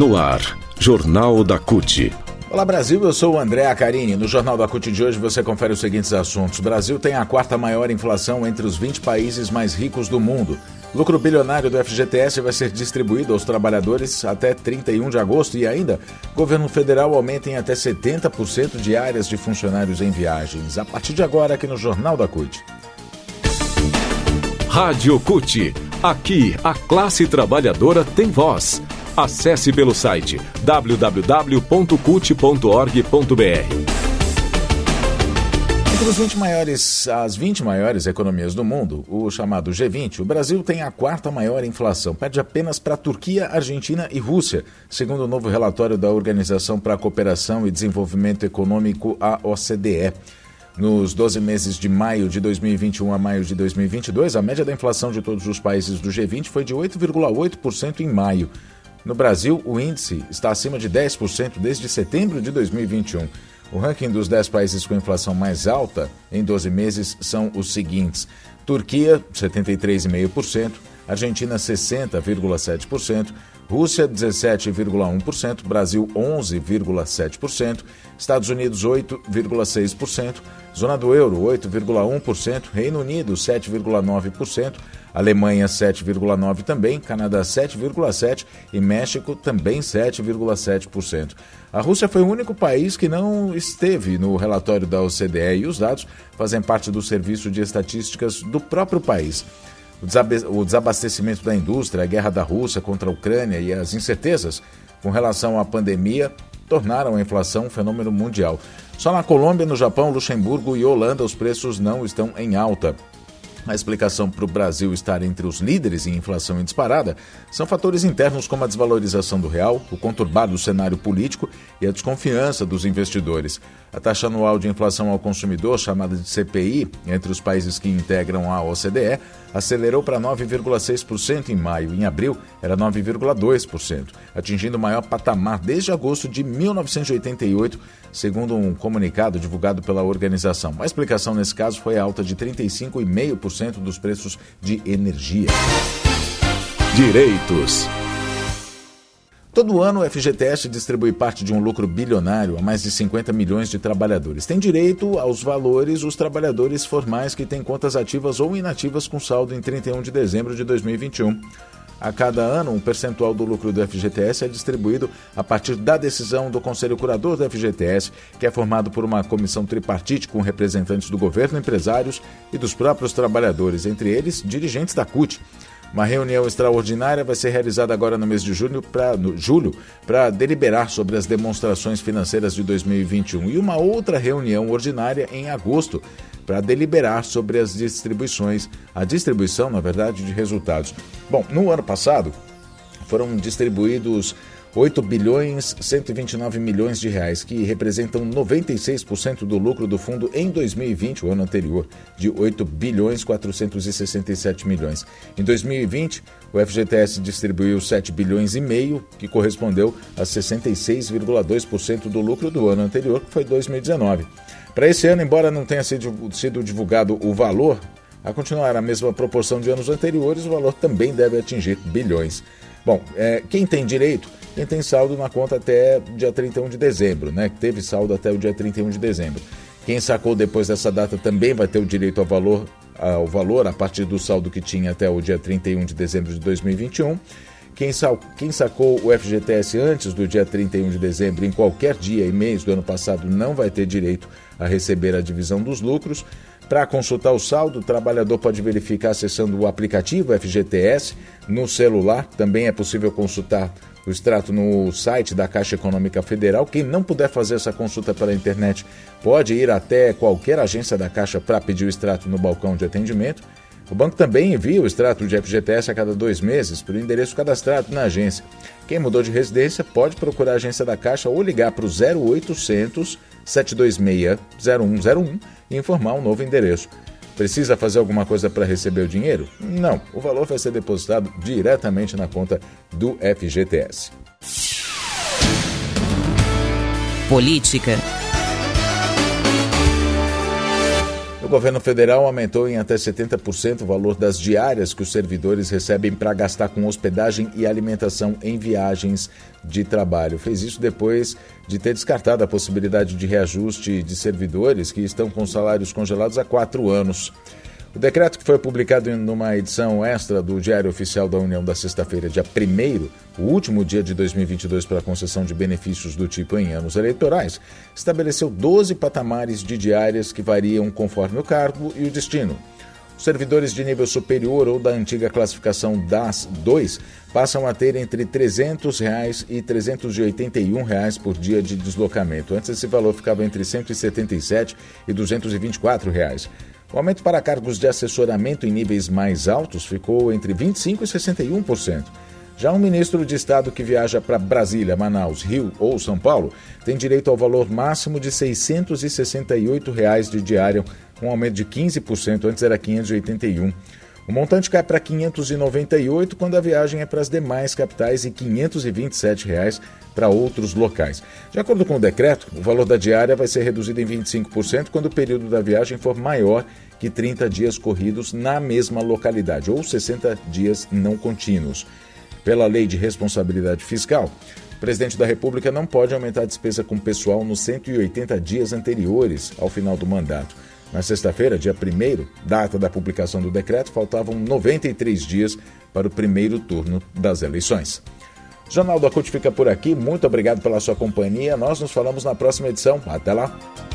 No ar, Jornal da CUT. Olá Brasil, eu sou o André Acarini. No Jornal da CUT de hoje você confere os seguintes assuntos. O Brasil tem a quarta maior inflação entre os 20 países mais ricos do mundo. Lucro bilionário do FGTS vai ser distribuído aos trabalhadores até 31 de agosto e ainda, governo federal aumenta em até 70% de áreas de funcionários em viagens. A partir de agora, aqui no Jornal da CUT. Rádio CUT. Aqui, a classe trabalhadora tem voz. Acesse pelo site www.cut.org.br. Entre os 20 maiores, as 20 maiores economias do mundo, o chamado G20, o Brasil tem a quarta maior inflação, perde apenas para a Turquia, Argentina e Rússia, segundo o novo relatório da Organização para a Cooperação e Desenvolvimento Econômico, a OCDE. Nos 12 meses de maio de 2021 a maio de 2022, a média da inflação de todos os países do G20 foi de 8,8% em maio. No Brasil, o índice está acima de 10% desde setembro de 2021. O ranking dos 10 países com inflação mais alta em 12 meses são os seguintes: Turquia, 73,5%, Argentina, 60,7%, Rússia, 17,1%, Brasil, 11,7%, Estados Unidos, 8,6%, Zona do Euro, 8,1%, Reino Unido, 7,9%, Alemanha 7,9 também, Canadá 7,7 e México também 7,7%. A Rússia foi o único país que não esteve no relatório da OCDE e os dados fazem parte do serviço de estatísticas do próprio país. O desabastecimento da indústria, a guerra da Rússia contra a Ucrânia e as incertezas com relação à pandemia tornaram a inflação um fenômeno mundial. Só na Colômbia, no Japão, Luxemburgo e Holanda os preços não estão em alta. A explicação para o Brasil estar entre os líderes em inflação em disparada são fatores internos como a desvalorização do real, o conturbado cenário político e a desconfiança dos investidores. A taxa anual de inflação ao consumidor, chamada de CPI, entre os países que integram a OCDE, acelerou para 9,6% em maio. Em abril, era 9,2%, atingindo o maior patamar desde agosto de 1988, segundo um comunicado divulgado pela organização. A explicação nesse caso foi a alta de 35,5% dos preços de energia. Direitos. Todo ano, o FGTS distribui parte de um lucro bilionário a mais de 50 milhões de trabalhadores. Tem direito aos valores os trabalhadores formais que têm contas ativas ou inativas com saldo em 31 de dezembro de 2021. A cada ano, um percentual do lucro do FGTS é distribuído a partir da decisão do Conselho Curador do FGTS, que é formado por uma comissão tripartite com representantes do governo, empresários e dos próprios trabalhadores, entre eles dirigentes da CUT. Uma reunião extraordinária vai ser realizada agora no mês de junho pra, no, julho para deliberar sobre as demonstrações financeiras de 2021 e uma outra reunião ordinária em agosto para deliberar sobre as distribuições, a distribuição, na verdade, de resultados. Bom, no ano passado foram distribuídos 8 bilhões 129 milhões de reais, que representam 96% do lucro do fundo em 2020, o ano anterior, de 8 bilhões 467 milhões. Em 2020, o FGTS distribuiu 7 bilhões e meio, que correspondeu a 66,2% do lucro do ano anterior, que foi 2019. Para esse ano, embora não tenha sido divulgado o valor, a continuar a mesma proporção de anos anteriores, o valor também deve atingir bilhões. Bom, é, quem tem direito quem tem saldo na conta até dia 31 de dezembro, né? Teve saldo até o dia 31 de dezembro. Quem sacou depois dessa data também vai ter o direito ao valor, ao valor a partir do saldo que tinha até o dia 31 de dezembro de 2021. Quem, sal, quem sacou o FGTS antes do dia 31 de dezembro, em qualquer dia e mês do ano passado, não vai ter direito a receber a divisão dos lucros. Para consultar o saldo, o trabalhador pode verificar acessando o aplicativo FGTS no celular. Também é possível consultar o extrato no site da Caixa Econômica Federal. Quem não puder fazer essa consulta pela internet pode ir até qualquer agência da Caixa para pedir o extrato no balcão de atendimento. O banco também envia o extrato de FGTS a cada dois meses para o endereço cadastrado na agência. Quem mudou de residência pode procurar a agência da Caixa ou ligar para o 0800 726 0101 e informar um novo endereço. Precisa fazer alguma coisa para receber o dinheiro? Não, o valor vai ser depositado diretamente na conta do FGTS. Política. Governo federal aumentou em até 70% o valor das diárias que os servidores recebem para gastar com hospedagem e alimentação em viagens de trabalho. Fez isso depois de ter descartado a possibilidade de reajuste de servidores que estão com salários congelados há quatro anos. O decreto que foi publicado em uma edição extra do Diário Oficial da União da sexta-feira, dia 1 o último dia de 2022 para a concessão de benefícios do tipo em anos eleitorais, estabeleceu 12 patamares de diárias que variam conforme o cargo e o destino. Servidores de nível superior ou da antiga classificação DAS 2 passam a ter entre 300 reais e 381 reais por dia de deslocamento. Antes esse valor ficava entre R$ 177 e 224 reais. O aumento para cargos de assessoramento em níveis mais altos ficou entre 25% e 61%. Já um ministro de Estado que viaja para Brasília, Manaus, Rio ou São Paulo tem direito ao valor máximo de 668 reais de diário, um aumento de 15%, antes era 581. O montante cai para 598 quando a viagem é para as demais capitais e 527 reais para outros locais. De acordo com o decreto, o valor da diária vai ser reduzido em 25% quando o período da viagem for maior que 30 dias corridos na mesma localidade, ou 60 dias não contínuos. Pela lei de responsabilidade fiscal, o presidente da República não pode aumentar a despesa com pessoal nos 180 dias anteriores ao final do mandato. Na sexta-feira, dia 1, data da publicação do decreto, faltavam 93 dias para o primeiro turno das eleições. Jornal da CUT fica por aqui. Muito obrigado pela sua companhia. Nós nos falamos na próxima edição. Até lá.